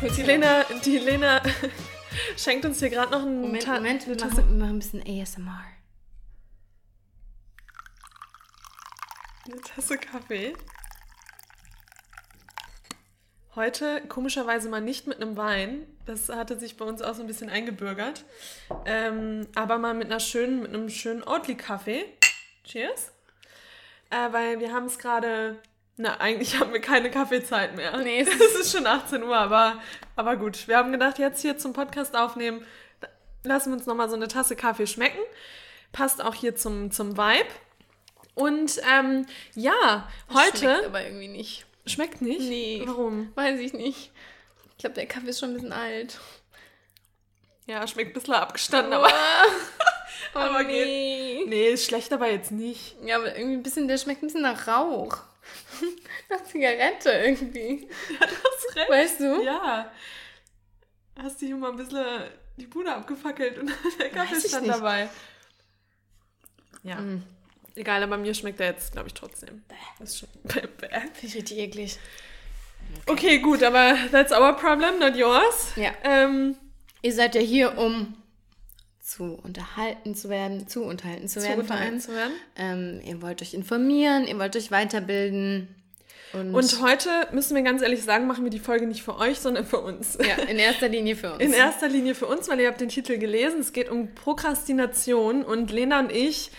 Die Lena, die Lena schenkt uns hier gerade noch einen Moment, Ta- Moment, wir machen, wir machen ein bisschen ASMR. eine Tasse Kaffee. Heute komischerweise mal nicht mit einem Wein. Das hatte sich bei uns auch so ein bisschen eingebürgert. Ähm, aber mal mit einer schönen, mit einem schönen Oatly-Kaffee. Cheers. Äh, weil wir haben es gerade. Na, eigentlich haben wir keine Kaffeezeit mehr. Nee, es es ist schon 18 Uhr, aber, aber gut. Wir haben gedacht, jetzt hier zum Podcast aufnehmen, lassen wir uns nochmal so eine Tasse Kaffee schmecken. Passt auch hier zum, zum Vibe. Und ähm, ja, heute. Schmeckt aber irgendwie nicht. Schmeckt nicht? Nee. Warum? Weiß ich nicht. Ich glaube, der Kaffee ist schon ein bisschen alt. Ja, schmeckt ein bisschen abgestanden, aber, Oh, aber nee. nee, ist schlecht aber jetzt nicht. Ja, aber irgendwie ein bisschen, der schmeckt ein bisschen nach Rauch. nach Zigarette irgendwie. Hast recht. Weißt du? Ja. Hast du hier mal ein bisschen die Bude abgefackelt und der Kaffee stand nicht. dabei. Ja. Mm. Egal, aber mir schmeckt er jetzt, glaube ich, trotzdem. Das ist schon. Bäh, bäh. Finde ich richtig eklig. Okay, gut, aber that's our problem, not yours. Ja. Ähm, Ihr seid ja hier, um zu unterhalten zu werden, zu unterhalten zu zu werden. vor allem. unterhalten zu werden. Ähm, ihr wollt euch informieren, ihr wollt euch weiterbilden. Und, Und heute müssen wir ganz ehrlich sagen, machen wir die Folge nicht für euch, sondern für uns. ja, in erster Linie für uns. In erster Linie für uns, weil ihr habt den Titel gelesen. Es geht um Prokrastination und Lena und ich,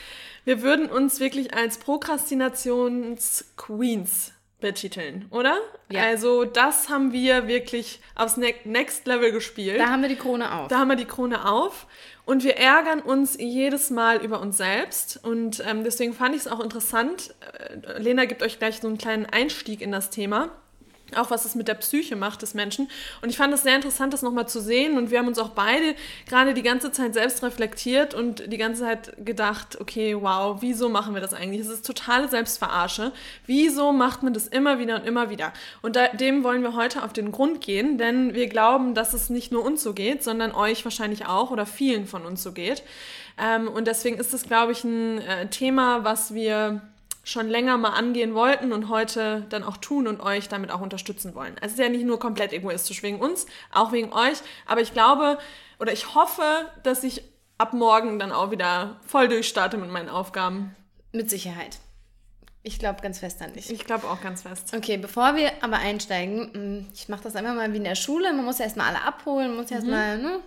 wir würden uns wirklich als Prokrastinations-Queens betiteln, oder? Ja. Also das haben wir wirklich aufs Ne- Next Level gespielt. da haben wir die Krone auf. Da haben wir die Krone auf und wir ärgern uns jedes Mal über uns selbst. Und ähm, deswegen fand ich es auch interessant. Äh, Lena gibt euch gleich so einen kleinen Einstieg in das Thema. Auch was es mit der Psyche macht des Menschen. Und ich fand es sehr interessant, das nochmal zu sehen. Und wir haben uns auch beide gerade die ganze Zeit selbst reflektiert und die ganze Zeit gedacht, okay, wow, wieso machen wir das eigentlich? Es ist totale Selbstverarsche. Wieso macht man das immer wieder und immer wieder? Und da, dem wollen wir heute auf den Grund gehen, denn wir glauben, dass es nicht nur uns so geht, sondern euch wahrscheinlich auch oder vielen von uns so geht. Ähm, und deswegen ist es, glaube ich, ein äh, Thema, was wir schon länger mal angehen wollten und heute dann auch tun und euch damit auch unterstützen wollen. Also es ist ja nicht nur komplett egoistisch wegen uns, auch wegen euch, aber ich glaube oder ich hoffe, dass ich ab morgen dann auch wieder voll durchstarte mit meinen Aufgaben. Mit Sicherheit. Ich glaube ganz fest an dich. Ich glaube auch ganz fest. Okay, bevor wir aber einsteigen, mh, ich mache das einfach mal wie in der Schule. Man muss ja erstmal alle abholen, muss ja erstmal ne,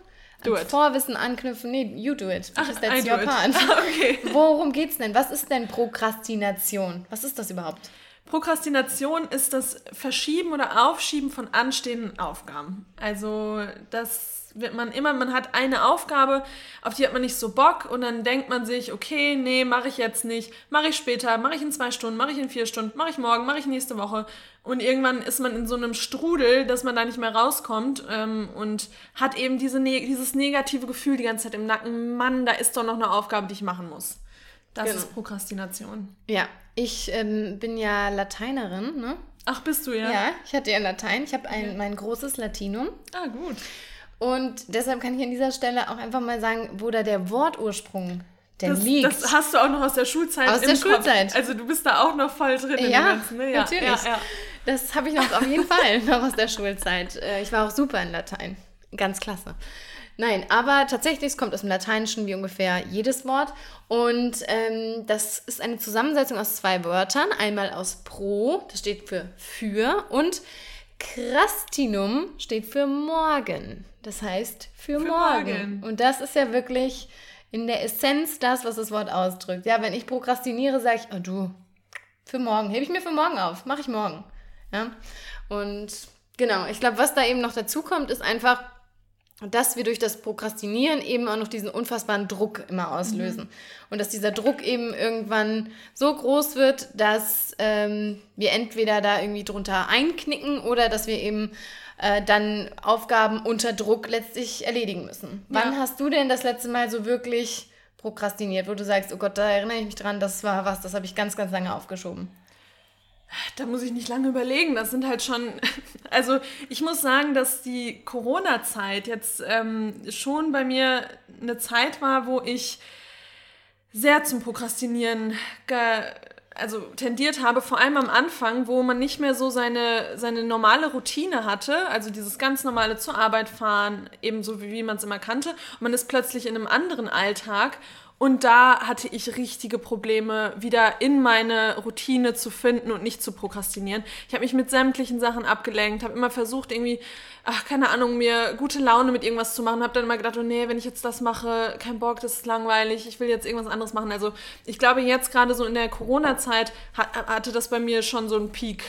Do it. Vorwissen anknüpfen. Nee, you do it. I that's do your part. Okay. Worum geht's denn? Was ist denn Prokrastination? Was ist das überhaupt? Prokrastination ist das Verschieben oder Aufschieben von anstehenden Aufgaben. Also das wird man immer, man hat eine Aufgabe, auf die hat man nicht so Bock und dann denkt man sich, okay, nee, mache ich jetzt nicht, mache ich später, mache ich in zwei Stunden, mache ich in vier Stunden, mache ich morgen, mache ich nächste Woche. Und irgendwann ist man in so einem Strudel, dass man da nicht mehr rauskommt ähm, und hat eben diese ne dieses negative Gefühl die ganze Zeit im Nacken, Mann, da ist doch noch eine Aufgabe, die ich machen muss. Das Genau. ist Prokrastination. Ja, ich ähm, bin ja Lateinerin, ne? Ach, bist du ja? Ja, ich hatte ja Latein. Ich habe ein mein großes Latinum. Ah, gut. Und deshalb kann ich an dieser Stelle auch einfach mal sagen, wo da der Wortursprung denn Das, liegt. das hast du auch noch aus der Schulzeit. Aus der Kopf. Schulzeit. Also du bist da auch noch voll drin in dem ja, Ganzen. Ne? Ja, natürlich. Ja, ja. Das habe ich noch auf jeden Fall noch aus der Schulzeit. Äh, Ich war auch super in Latein. Ganz klasse. Nein, aber tatsächlich, es kommt aus dem Lateinischen wie ungefähr jedes Wort. Und ähm, das ist eine Zusammensetzung aus zwei Wörtern. Einmal aus pro, das steht für für, und crastinum steht für morgen. Das heißt für, Für morgen. morgen. Und das ist ja wirklich in der Essenz das, was das Wort ausdrückt. Ja, wenn ich prokrastiniere, sage ich, oh du, für morgen, hebe ich mir für morgen auf, mache ich morgen. Ja? Und genau, ich glaube, was da eben noch dazu kommt, ist einfach, dass wir durch das Prokrastinieren eben auch noch diesen unfassbaren Druck immer auslösen. Und dass dieser Druck eben irgendwann so groß wird, dass ähm, wir entweder da irgendwie drunter einknicken oder dass wir eben äh, dann Aufgaben unter Druck letztlich erledigen müssen. Wann Ja. hast du denn das letzte Mal so wirklich prokrastiniert, wo du sagst, oh Gott, da erinnere ich mich dran, das war was, das habe ich ganz, ganz lange aufgeschoben. Da muss ich nicht lange überlegen. Das sind halt schon. Also, ich muss sagen, dass die Corona-Zeit jetzt ähm, schon bei mir eine Zeit war, wo ich sehr zum Prokrastinieren also tendiert habe, vor allem am Anfang, wo man nicht mehr so seine, seine normale Routine hatte, also dieses ganz normale zur Arbeit fahren, ebenso wie, wie man es immer kannte. Und man ist plötzlich in einem anderen Alltag und da hatte ich richtige Probleme, wieder in meine Routine zu finden und nicht zu prokrastinieren. Ich habe mich mit sämtlichen Sachen abgelenkt, habe immer versucht, irgendwie, ach, keine Ahnung, mir gute Laune mit irgendwas zu machen. Habe dann immer gedacht, oh nee, wenn ich jetzt das mache, kein Bock, das ist langweilig, ich will jetzt irgendwas anderes machen. Also ich glaube, jetzt gerade so in der Corona-Zeit hatte das bei mir schon so einen Peak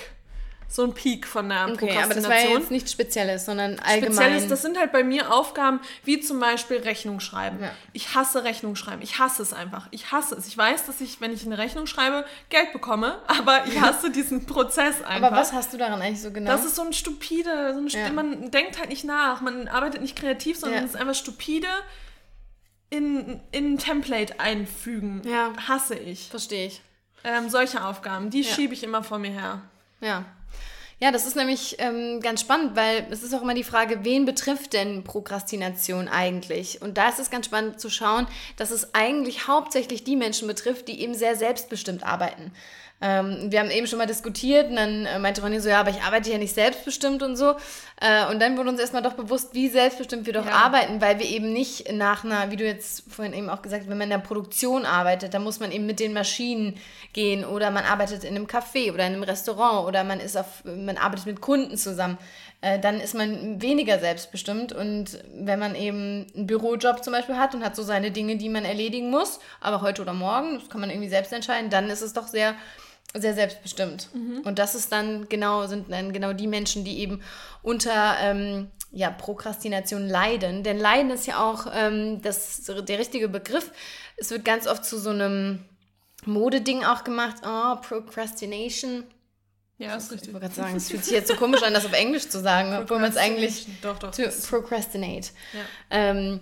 so ein Peak von der okay, Prokrastination. aber das war ja jetzt nichts Spezielles, sondern allgemein. Spezielles, das sind halt bei mir Aufgaben, wie zum Beispiel Rechnung schreiben. Ja. Ich hasse Rechnung schreiben. Ich hasse es einfach. Ich hasse es. Ich weiß, dass ich, wenn ich eine Rechnung schreibe, Geld bekomme, aber ich hasse diesen Prozess einfach. Aber was hast du daran eigentlich so genau? Das ist so ein stupide, so ein, ja. man denkt halt nicht nach, man arbeitet nicht kreativ, sondern ja. es ist einfach stupide in, in ein Template einfügen. Ja. Hasse ich. Verstehe ich. Ähm, solche Aufgaben, die schiebe ich immer vor mir her. Ja. Ja, das ist nämlich ähm, ganz spannend, weil es ist auch immer die Frage, wen betrifft denn Prokrastination eigentlich? Und da ist es ganz spannend zu schauen, dass es eigentlich hauptsächlich die Menschen betrifft, die eben sehr selbstbestimmt arbeiten. Ähm, wir haben eben schon mal diskutiert und dann äh, meinte Ronny so, ja, aber ich arbeite ja nicht selbstbestimmt und so. Äh, und dann wurde uns erstmal doch bewusst, wie selbstbestimmt wir doch ja. arbeiten, weil wir eben nicht nach einer, wie du jetzt vorhin eben auch gesagt hast, wenn man in der Produktion arbeitet, dann muss man eben mit den Maschinen gehen oder man arbeitet in einem Café oder in einem Restaurant oder man ist auf, man arbeitet mit Kunden zusammen äh, dann ist man weniger selbstbestimmt. Und wenn man eben einen Bürojob zum Beispiel hat und hat so seine Dinge, die man erledigen muss, aber heute oder morgen, das kann man irgendwie selbst entscheiden, dann ist es doch sehr sehr selbstbestimmt. Mhm. Und das ist dann genau, sind dann genau die Menschen, die eben unter ähm, ja, Prokrastination leiden. Denn Leiden ist ja auch ähm, das, der richtige Begriff. Es wird ganz oft zu so einem Modeding auch gemacht. Oh, Procrastination. Ja, ist richtig. Ich wollte gerade sagen, es fühlt sich jetzt so komisch an, das auf Englisch zu sagen, obwohl man es eigentlich doch, doch, to procrastinate. Ja. Ähm,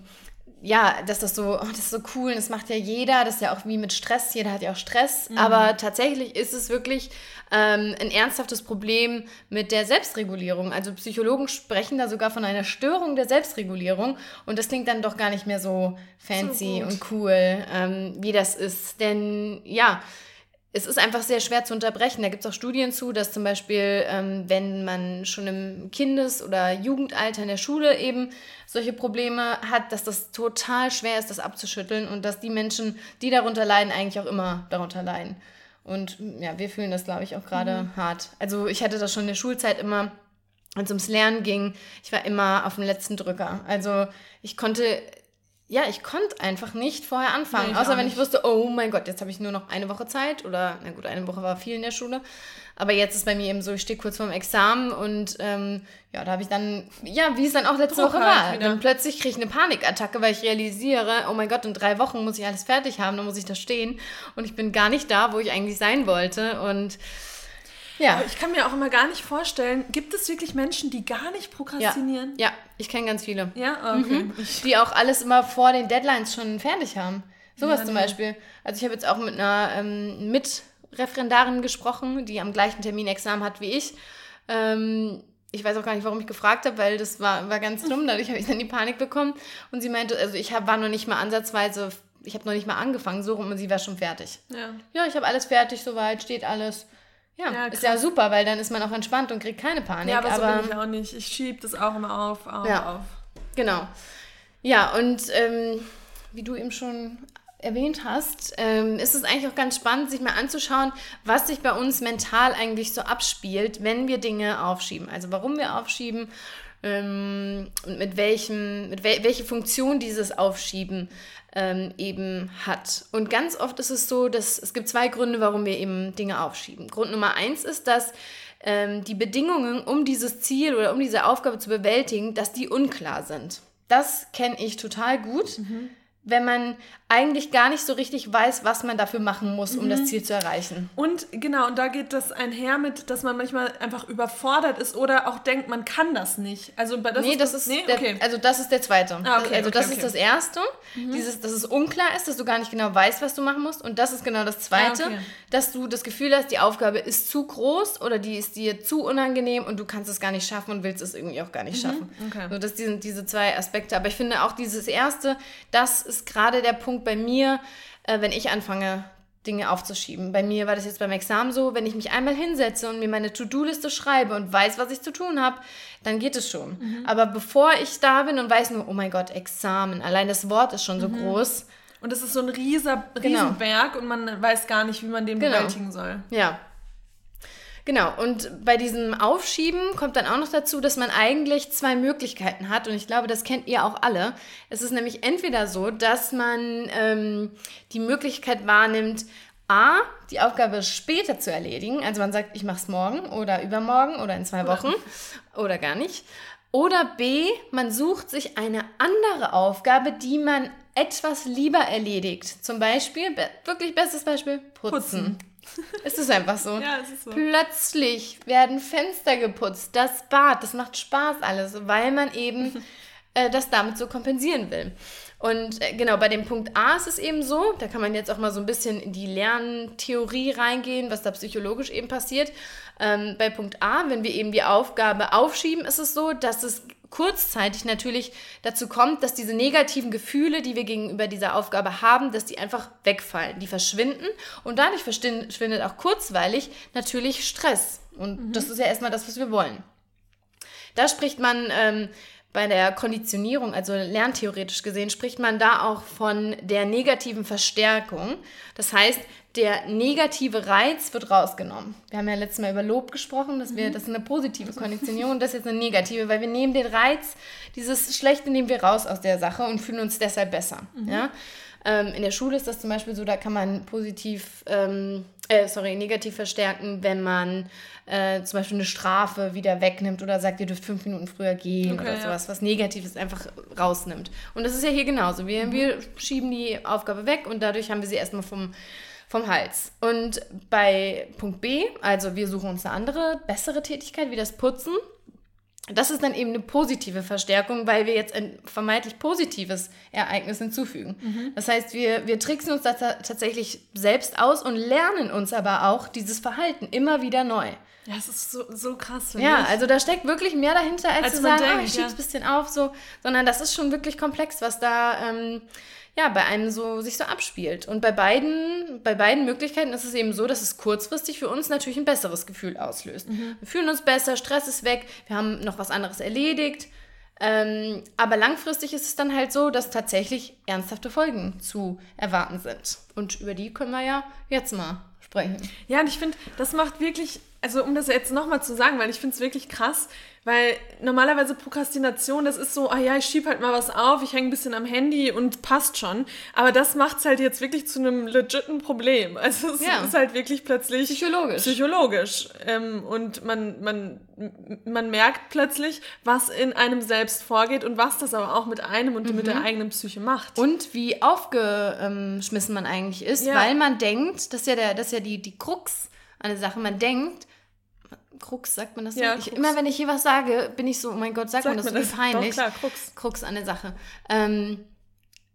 ja, dass das so, oh, das ist so cool, das macht ja jeder, das ist ja auch wie mit Stress, jeder hat ja auch Stress, mhm. aber tatsächlich ist es wirklich ähm, ein ernsthaftes Problem mit der Selbstregulierung. Also Psychologen sprechen da sogar von einer Störung der Selbstregulierung und das klingt dann doch gar nicht mehr so fancy so und cool, ähm, wie das ist. Denn ja, es ist einfach sehr schwer zu unterbrechen. Da gibt es auch Studien zu, dass zum Beispiel, ähm, wenn man schon im Kindes- oder Jugendalter in der Schule eben solche Probleme hat, dass das total schwer ist, das abzuschütteln und dass die Menschen, die darunter leiden, eigentlich auch immer darunter leiden. Und ja, wir fühlen das, glaube ich, auch gerade mhm. hart. Also ich hatte das schon in der Schulzeit immer, wenn es ums Lernen ging, ich war immer auf dem letzten Drücker. Also ich konnte ja, ich konnte einfach nicht vorher anfangen. Nee, außer wenn ich wusste, oh mein Gott, jetzt habe ich nur noch eine Woche Zeit. Oder, na gut, eine Woche war viel in der Schule. Aber jetzt ist bei mir eben so, ich stehe kurz vorm Examen und ähm, ja, da habe ich dann, ja, wie es dann auch letzte Druck Woche halt war. Dann plötzlich kriege ich eine Panikattacke, weil ich realisiere, oh mein Gott, in drei Wochen muss ich alles fertig haben, dann muss ich da stehen. Und ich bin gar nicht da, wo ich eigentlich sein wollte. Und ja. Aber ich kann mir auch immer gar nicht vorstellen, gibt es wirklich Menschen, die gar nicht prokrastinieren? Ja, ja ich kenne ganz viele. Ja, okay. Mhm. Die auch alles immer vor den Deadlines schon fertig haben. Sowas ja, zum. Beispiel. Also ich habe jetzt auch mit einer ähm, Mitreferendarin gesprochen, die am gleichen Termin Examen hat wie ich. Ähm, ich weiß auch gar nicht, warum ich gefragt habe, weil das war, war ganz dumm. Dadurch habe ich dann die Panik bekommen. Und sie meinte, also ich hab, war noch nicht mal ansatzweise, ich habe noch nicht mal angefangen, so rum und sie war schon fertig. Ja, ja ich habe alles fertig, soweit, steht alles. Ja, ja ist ja super, weil dann ist man auch entspannt und kriegt keine Panik. Ja, aber, aber so bin ich auch nicht. Ich schiebe das auch immer auf, auf, ja, auf. Genau. Ja, und ähm, wie du eben schon erwähnt hast, ähm, ist es eigentlich auch ganz spannend, sich mal anzuschauen, was sich bei uns mental eigentlich so abspielt, wenn wir Dinge aufschieben. Also warum wir aufschieben ähm, und mit welchem, mit wel welche Funktion dieses Aufschieben ähm, eben hat. Und ganz oft ist es so, dass es gibt zwei Gründe, warum wir eben Dinge aufschieben. Grund Nummer eins ist, dass ähm, die Bedingungen, um dieses Ziel oder um diese Aufgabe zu bewältigen, dass die unklar sind. Das kenne ich total gut. Mhm wenn man eigentlich gar nicht so richtig weiß, was man dafür machen muss, um mhm. das Ziel zu erreichen. Und genau, und da geht das einher mit, dass man manchmal einfach überfordert ist oder auch denkt, man kann das nicht. Also das nee, ist das, das ist nee? der, okay. also das ist der zweite. Ah, okay, also okay, das ist das erste, mhm. dieses, dass es unklar ist, dass du gar nicht genau weißt, was du machen musst. Und das ist genau das zweite, ah, dass du das Gefühl hast, die Aufgabe ist zu groß oder die ist dir zu unangenehm und du kannst es gar nicht schaffen und willst es irgendwie auch gar nicht mhm. schaffen. Okay. So, das sind diese zwei Aspekte. Aber ich finde auch dieses erste, das ist gerade der Punkt bei mir, äh, wenn ich anfange Dinge aufzuschieben. Bei mir war das jetzt beim Examen so, wenn ich mich einmal hinsetze und mir meine To-Do-Liste schreibe und weiß, was ich zu tun habe, dann geht es schon. Mhm. Aber bevor ich da bin und weiß nur, oh mein Gott, Examen, allein das Wort ist schon so mhm. groß. Und es ist so ein rieser, genau. und man weiß gar nicht, wie man den genau. bewältigen soll. Ja, Genau, und bei diesem Aufschieben kommt dann auch noch dazu, dass man eigentlich zwei Möglichkeiten hat. Und ich glaube, das kennt ihr auch alle. Es ist nämlich entweder so, dass man ähm, die Möglichkeit wahrnimmt, A, die Aufgabe später zu erledigen. Also man sagt, ich mache es morgen oder übermorgen oder in zwei Wochen oder, gar nicht. Oder B, man sucht sich eine andere Aufgabe, die man etwas lieber erledigt. Zum Beispiel, wirklich bestes Beispiel, putzen. putzen. Es ist einfach so. Ja, es ist so. Plötzlich werden Fenster geputzt, das Bad, das macht Spaß alles, weil man eben äh, das damit so kompensieren will. Und äh, genau, bei dem Punkt A ist es eben so, da kann man jetzt auch mal so ein bisschen in die Lerntheorie reingehen, was da psychologisch eben passiert. Ähm, bei Punkt A, wenn wir eben die Aufgabe aufschieben, ist es so, dass es kurzzeitig natürlich dazu kommt, dass diese negativen Gefühle, die wir gegenüber dieser Aufgabe haben, dass die einfach wegfallen, die verschwinden und dadurch verschwindet auch kurzweilig natürlich Stress. Und mhm. das ist ja erstmal das, was wir wollen. Da spricht man ähm, bei der Konditionierung, also lerntheoretisch gesehen, spricht man da auch von der negativen Verstärkung. Das heißt, der negative Reiz wird rausgenommen. Wir haben ja letztes Mal über Lob gesprochen, dass wir, mhm. das ist eine positive Konditionierung, das ist jetzt eine negative, weil wir nehmen den Reiz, dieses Schlechte nehmen wir raus aus der Sache und fühlen uns deshalb besser. Mhm. Ja? Ähm, in der Schule ist das zum Beispiel so, da kann man positiv, ähm, äh, sorry, negativ verstärken, wenn man äh, zum Beispiel eine Strafe wieder wegnimmt oder sagt, ihr dürft fünf Minuten früher gehen okay, oder sowas, ja. was Negatives einfach rausnimmt. Und das ist ja hier genauso. Wir, mhm. wir schieben die Aufgabe weg und dadurch haben wir sie erstmal vom vom Hals. Und bei Punkt B, also wir suchen uns eine andere, bessere Tätigkeit wie das Putzen, das ist dann eben eine positive Verstärkung, weil wir jetzt ein vermeintlich positives Ereignis hinzufügen. Mhm. Das heißt, wir, wir tricksen uns da tatsächlich selbst aus und lernen uns aber auch dieses Verhalten immer wieder neu. Ja, es ist so, so krass. Ja, ich. also da steckt wirklich mehr dahinter, als, als zu sagen, denkt, oh, ich schieb's ein bisschen auf, so, sondern das ist schon wirklich komplex, was da ähm, ja, bei einem so sich so abspielt. Und bei beiden, bei beiden Möglichkeiten ist es eben so, dass es kurzfristig für uns natürlich ein besseres Gefühl auslöst. Mhm. Wir fühlen uns besser, Stress ist weg, wir haben noch was anderes erledigt. Ähm, aber langfristig ist es dann halt so, dass tatsächlich ernsthafte Folgen zu erwarten sind. Und über die können wir ja jetzt mal sprechen. Ja, und ich finde, das macht wirklich, also um das jetzt nochmal zu sagen, weil ich finde es wirklich krass, weil normalerweise Prokrastination, das ist so, ah ja, ich schieb halt mal was auf, ich hänge ein bisschen am Handy und passt schon. Aber das macht es halt jetzt wirklich zu einem legiten Problem. Also es ja. ist halt wirklich plötzlich psychologisch. Psychologisch. Ähm, und man, man, man merkt plötzlich, was in einem selbst vorgeht und was das aber auch mit einem und mhm. mit der mhm. eigenen Psyche macht. Und wie aufgeschmissen man eigentlich ist, ja. weil man denkt, das ist ja, der, das ist ja die, die Krux an der Sache, man denkt, Krux, sagt man das so? Ja, ich, immer wenn ich hier was sage, bin ich so, oh mein Gott, sagt, sagt man das, man das? peinlich. Doch, klar, Krux. Krux an der Sache. Ähm,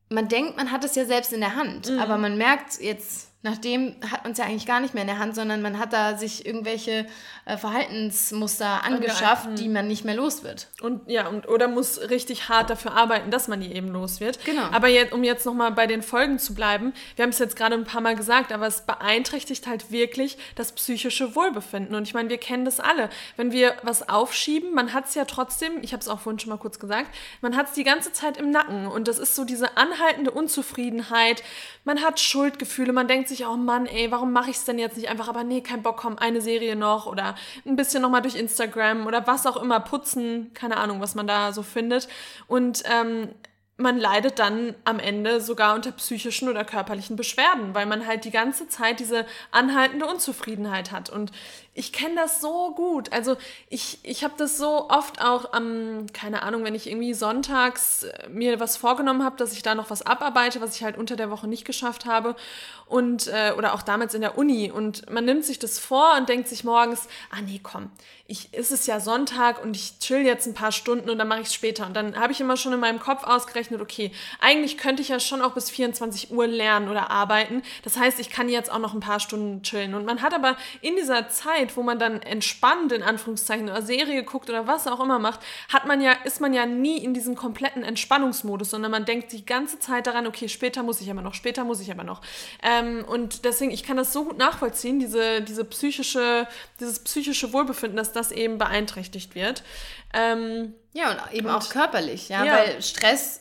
man denkt, man hat es ja selbst in der Hand, mhm. aber man merkt jetzt Nachdem hat man es ja eigentlich gar nicht mehr in der Hand, sondern man hat da sich irgendwelche äh, Verhaltensmuster angeschafft, die man nicht mehr los wird. Und ja, und oder muss richtig hart dafür arbeiten, dass man die eben los wird. Genau. Aber jetzt, um jetzt nochmal bei den Folgen zu bleiben, wir haben es jetzt gerade ein paar Mal gesagt, aber es beeinträchtigt halt wirklich das psychische Wohlbefinden. Und ich meine, wir kennen das alle. Wenn wir was aufschieben, man hat es ja trotzdem, ich habe es auch vorhin schon mal kurz gesagt, man hat es die ganze Zeit im Nacken. Und das ist so diese anhaltende Unzufriedenheit. Man hat Schuldgefühle, man denkt sich, sich, oh Mann, ey, warum mache ich es denn jetzt nicht einfach? Aber nee, kein Bock, komm, eine Serie noch oder ein bisschen nochmal durch Instagram oder was auch immer, putzen, keine Ahnung, was man da so findet. Und ähm, man leidet dann am Ende sogar unter psychischen oder körperlichen Beschwerden, weil man halt die ganze Zeit diese anhaltende Unzufriedenheit hat. Und ich kenne das so gut. Also ich, ich habe das so oft auch am, keine Ahnung, wenn ich irgendwie sonntags äh, mir was vorgenommen habe, dass ich da noch was abarbeite, was ich halt unter der Woche nicht geschafft habe. Und, äh, oder auch damals in der Uni. Und man nimmt sich das vor und denkt sich morgens, ah nee, komm, ich, ist es ja Sonntag und ich chill jetzt ein paar Stunden und dann mache ich es später. Und dann habe ich immer schon in meinem Kopf ausgerechnet, ausgerechnet, okay, eigentlich könnte ich ja schon auch bis 24 Uhr lernen oder arbeiten. Das heißt, ich kann jetzt auch noch ein paar Stunden chillen. Und man hat aber in dieser Zeit, wo man dann entspannt in Anführungszeichen oder Serie guckt oder was auch immer macht, hat man ja, ist man ja nie in diesem kompletten Entspannungsmodus, sondern man denkt die ganze Zeit daran, okay, später muss ich aber noch, später muss ich aber noch. Ähm, und deswegen, ich kann das so gut nachvollziehen, diese, diese psychische, dieses psychische Wohlbefinden, dass das eben beeinträchtigt wird. Ähm, ja, und eben und, auch körperlich, ja, ja, weil Stress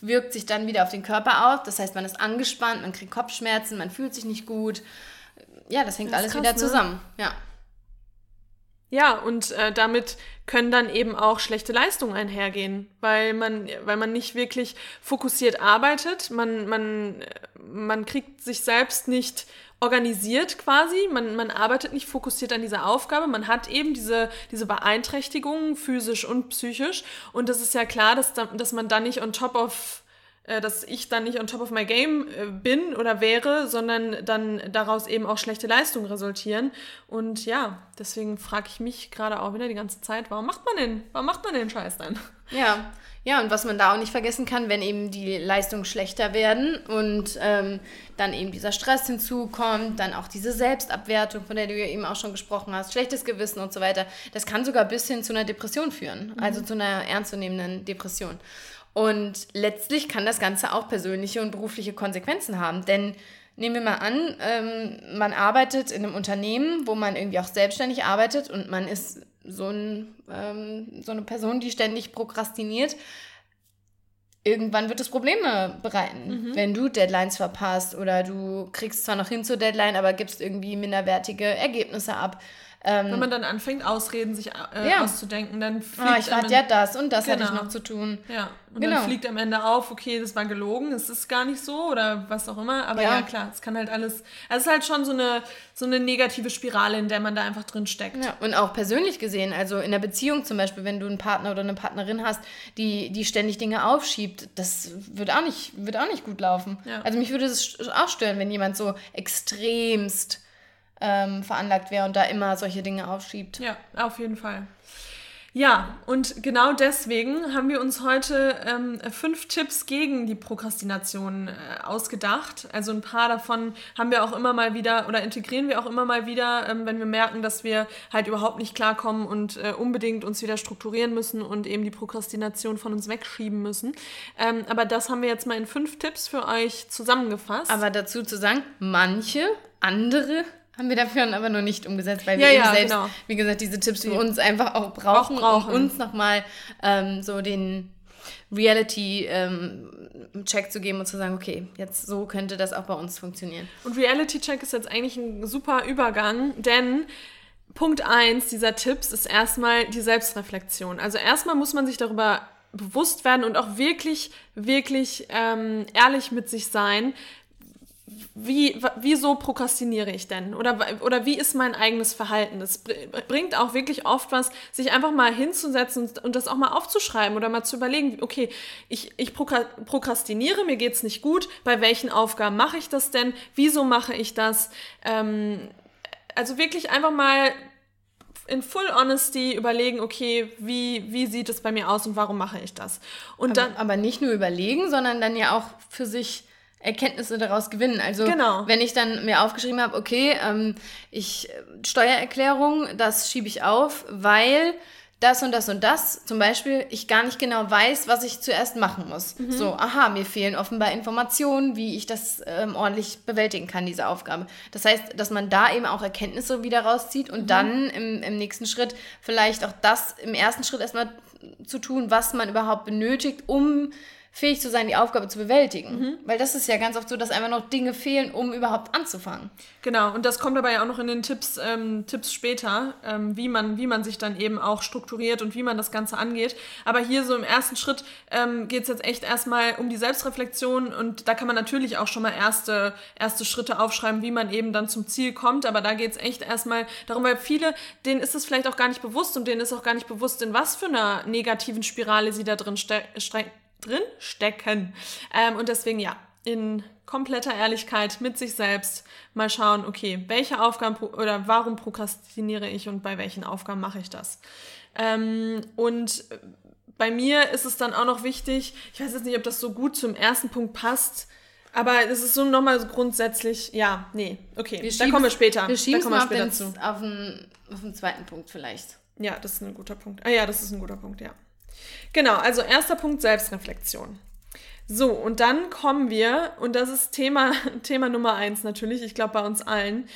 wirkt sich dann wieder auf den Körper aus. Das heißt, man ist angespannt, man kriegt Kopfschmerzen, man fühlt sich nicht gut. Ja, das hängt das alles krass, wieder ne? zusammen. Ja. Ja, und äh, damit können dann eben auch schlechte Leistungen einhergehen, weil man, weil man nicht wirklich fokussiert arbeitet, man, man, man kriegt sich selbst nicht organisiert quasi, man, man arbeitet nicht fokussiert an dieser Aufgabe, man hat eben diese, diese Beeinträchtigungen physisch und psychisch. Und das ist ja klar, dass, dass man dann nicht on top of äh, dass ich dann nicht on top of my game äh, bin oder wäre, sondern dann daraus eben auch schlechte Leistungen resultieren. Und ja, deswegen frage ich mich gerade auch wieder die ganze Zeit, warum macht man denn, warum macht man den Scheiß dann? Ja, ja, und was man da auch nicht vergessen kann, wenn eben die Leistungen schlechter werden und ähm, dann eben dieser Stress hinzukommt, dann auch diese Selbstabwertung, von der du ja eben auch schon gesprochen hast, schlechtes Gewissen und so weiter, das kann sogar bis hin zu einer Depression führen, mhm. also zu einer ernstzunehmenden Depression. Und letztlich kann das Ganze auch persönliche und berufliche Konsequenzen haben. Denn nehmen wir mal an, ähm, man arbeitet in einem Unternehmen, wo man irgendwie auch selbstständig arbeitet und man ist so, ein, ähm, so eine Person, die ständig prokrastiniert. Irgendwann wird es Probleme bereiten, mhm. wenn du Deadlines verpasst oder du kriegst zwar noch hin zur Deadline, aber gibst irgendwie minderwertige Ergebnisse ab. Ähm, Wenn man dann anfängt, Ausreden sich äh, ja. auszudenken, dann fliegt ah, ich hatte ja das und das genau. hatte ich genau. noch zu tun. Ja, und genau. dann fliegt am Ende auf, okay, das war gelogen, es ist gar nicht so oder was auch immer. Aber ja, ja klar, es kann halt alles, also es ist halt schon so eine, so eine negative Spirale, in der man da einfach drin steckt. Ja, und auch persönlich gesehen, also in der Beziehung zum Beispiel, wenn du einen Partner oder eine Partnerin hast, die, die ständig Dinge aufschiebt, das wird auch nicht, wird auch nicht gut laufen. Ja. Also mich würde es auch stören, wenn jemand so extremst ähm, veranlagt wäre und da immer solche Dinge aufschiebt. Ja, auf jeden Fall. Ja, und genau deswegen haben wir uns heute ähm, fünf Tipps gegen die Prokrastination äh, ausgedacht. Also ein paar davon haben wir auch immer mal wieder oder integrieren wir auch immer mal wieder, ähm, wenn wir merken, dass wir halt überhaupt nicht klarkommen und äh, unbedingt uns wieder strukturieren müssen und eben die Prokrastination von uns wegschieben müssen. Ähm, aber das haben wir jetzt mal in fünf Tipps für euch zusammengefasst. Aber dazu zu sagen, manche andere haben wir dafür aber noch nicht umgesetzt, weil wir ja, eben ja, selbst, genau. wie gesagt, diese Tipps für uns einfach auch brauchen, auch brauchen. um uns nochmal ähm, so den Reality-Check ähm, zu geben und zu sagen, okay, jetzt so könnte das auch bei uns funktionieren. Und Reality-Check ist jetzt eigentlich ein super Übergang, denn Punkt 1 dieser Tipps ist erstmal die Selbstreflexion. Also erstmal muss man sich darüber bewusst werden und auch wirklich, wirklich ähm, ehrlich mit sich sein, wie, wieso prokrastiniere ich denn? Oder, oder wie ist mein eigenes Verhalten? Es bringt auch wirklich oft was, sich einfach mal hinzusetzen und, und das auch mal aufzuschreiben oder mal zu überlegen, okay, ich, ich prokrastiniere, mir geht es nicht gut, bei welchen Aufgaben mache ich das denn? Wieso mache ich das? Ähm, also wirklich einfach mal in full honesty überlegen, okay, wie, wie sieht es bei mir aus und warum mache ich das? Und aber, dann, aber nicht nur überlegen, sondern dann ja auch für sich Erkenntnisse daraus gewinnen. Also genau. wenn ich dann mir aufgeschrieben habe, okay, ähm, ich Steuererklärung, das schiebe ich auf, weil das und das und das, zum Beispiel, ich gar nicht genau weiß, was ich zuerst machen muss. Mhm. So, aha, mir fehlen offenbar Informationen, wie ich das ähm, ordentlich bewältigen kann, diese Aufgabe. Das heißt, dass man da eben auch Erkenntnisse wieder rauszieht und mhm. dann im, im nächsten Schritt vielleicht auch das im ersten Schritt erstmal zu tun, was man überhaupt benötigt, um fähig zu sein, die Aufgabe zu bewältigen. Mhm. Weil das ist ja ganz oft so, dass einfach noch Dinge fehlen, um überhaupt anzufangen. Genau, und das kommt aber ja auch noch in den Tipps, ähm, Tipps später, ähm, wie, man, wie man sich dann eben auch strukturiert und wie man das Ganze angeht. Aber hier so im ersten Schritt ähm, geht es jetzt echt erstmal um die Selbstreflexion und da kann man natürlich auch schon mal erste, erste Schritte aufschreiben, wie man eben dann zum Ziel kommt. Aber da geht es echt erstmal darum, weil viele, denen ist es vielleicht auch gar nicht bewusst und denen ist auch gar nicht bewusst, in was für einer negativen Spirale sie da drin stecken drin stecken. Ähm, und deswegen ja, in kompletter Ehrlichkeit mit sich selbst mal schauen, okay, welche Aufgaben oder warum prokrastiniere ich und bei welchen Aufgaben mache ich das. Ähm, und bei mir ist es dann auch noch wichtig, ich weiß jetzt nicht, ob das so gut zum ersten Punkt passt, aber es ist so nochmal so grundsätzlich, ja, nee, okay, wir da kommen wir später. Wir schieben da kommen wir später auf, den, auf, den, auf den zweiten Punkt vielleicht. Ja, das ist ein guter Punkt. Ah ja, das ist ein guter Punkt, ja. Genau, also erster Punkt Selbstreflexion. So, und dann kommen wir, und das ist Thema, Thema Nummer eins natürlich, ich glaube bei uns allen,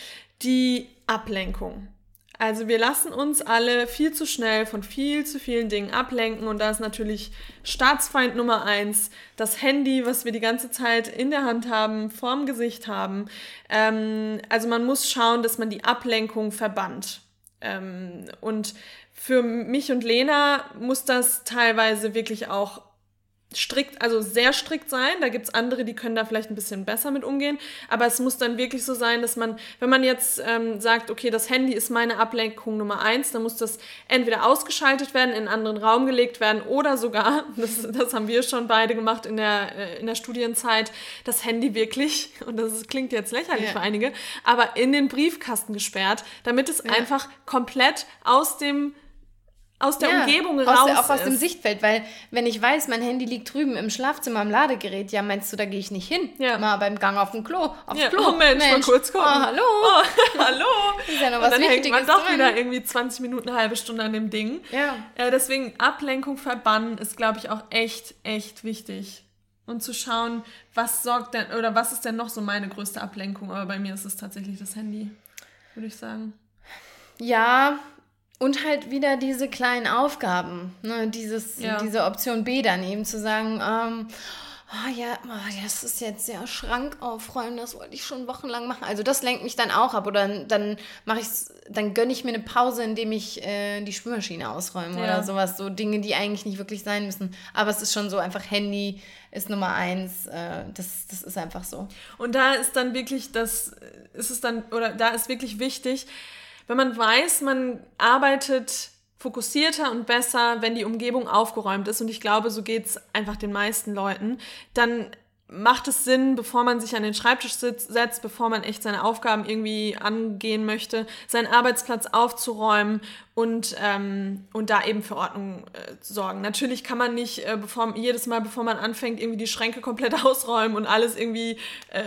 die Ablenkung. Also wir lassen uns alle viel zu schnell von viel zu vielen Dingen ablenken und da ist natürlich Staatsfeind Nummer eins, das Handy, was wir die ganze Zeit in der Hand haben, vorm Gesicht haben. Ähm, also man muss schauen, dass man die Ablenkung verbannt. Ähm, und für mich und Lena muss das teilweise wirklich auch strikt, also sehr strikt sein. Da gibt es andere, die können da vielleicht ein bisschen besser mit umgehen. Aber es muss dann wirklich so sein, dass man, wenn man jetzt ähm, sagt, okay, das Handy ist meine Ablenkung Nummer eins, dann muss das entweder ausgeschaltet werden, in einen anderen Raum gelegt werden oder sogar, das, das haben wir schon beide gemacht in der, äh, in der Studienzeit, das Handy wirklich, und das klingt jetzt lächerlich ja. für einige, aber in den Briefkasten gesperrt, damit es ja. einfach komplett aus dem aus der ja, Umgebung raus aus der, auch aus ist. dem Sichtfeld, weil wenn ich weiß, mein Handy liegt drüben im Schlafzimmer am Ladegerät, ja, meinst du, da gehe ich nicht hin? Ja. Mal beim Gang auf dem Klo, aufs ja. Klo. Oh Mensch, Mensch. mal kurz kommen. Oh, hallo. Oh, hallo. ist ja noch was Und dann hängt man doch drin. wieder irgendwie 20 Minuten, eine halbe Stunde an dem Ding. Ja. Äh, deswegen Ablenkung verbannen ist, glaube ich, auch echt, echt wichtig. Und zu schauen, was sorgt denn, oder was ist denn noch so meine größte Ablenkung? Aber bei mir ist es tatsächlich das Handy, würde ich sagen. Ja, und halt wieder diese kleinen Aufgaben, ne? Dieses, ja. diese Option B dann eben zu sagen, ähm, oh ja, oh, das ist jetzt ja Schrank aufräumen, das wollte ich schon wochenlang machen. Also das lenkt mich dann auch ab. Oder dann mache ich dann gönne ich mir eine Pause, indem ich äh, die Spülmaschine ausräume ja. oder sowas. So Dinge, die eigentlich nicht wirklich sein müssen. Aber es ist schon so, einfach Handy ist Nummer eins. Äh, das, das ist einfach so. Und da ist dann wirklich das, ist es dann, oder da ist wirklich wichtig, wenn man weiß, man arbeitet fokussierter und besser, wenn die Umgebung aufgeräumt ist, und ich glaube, so geht es einfach den meisten Leuten, dann macht es Sinn, bevor man sich an den Schreibtisch setzt, bevor man echt seine Aufgaben irgendwie angehen möchte, seinen Arbeitsplatz aufzuräumen und, ähm, und da eben für Ordnung äh, sorgen. Natürlich kann man nicht äh, bevor, jedes Mal, bevor man anfängt, irgendwie die Schränke komplett ausräumen und alles irgendwie äh,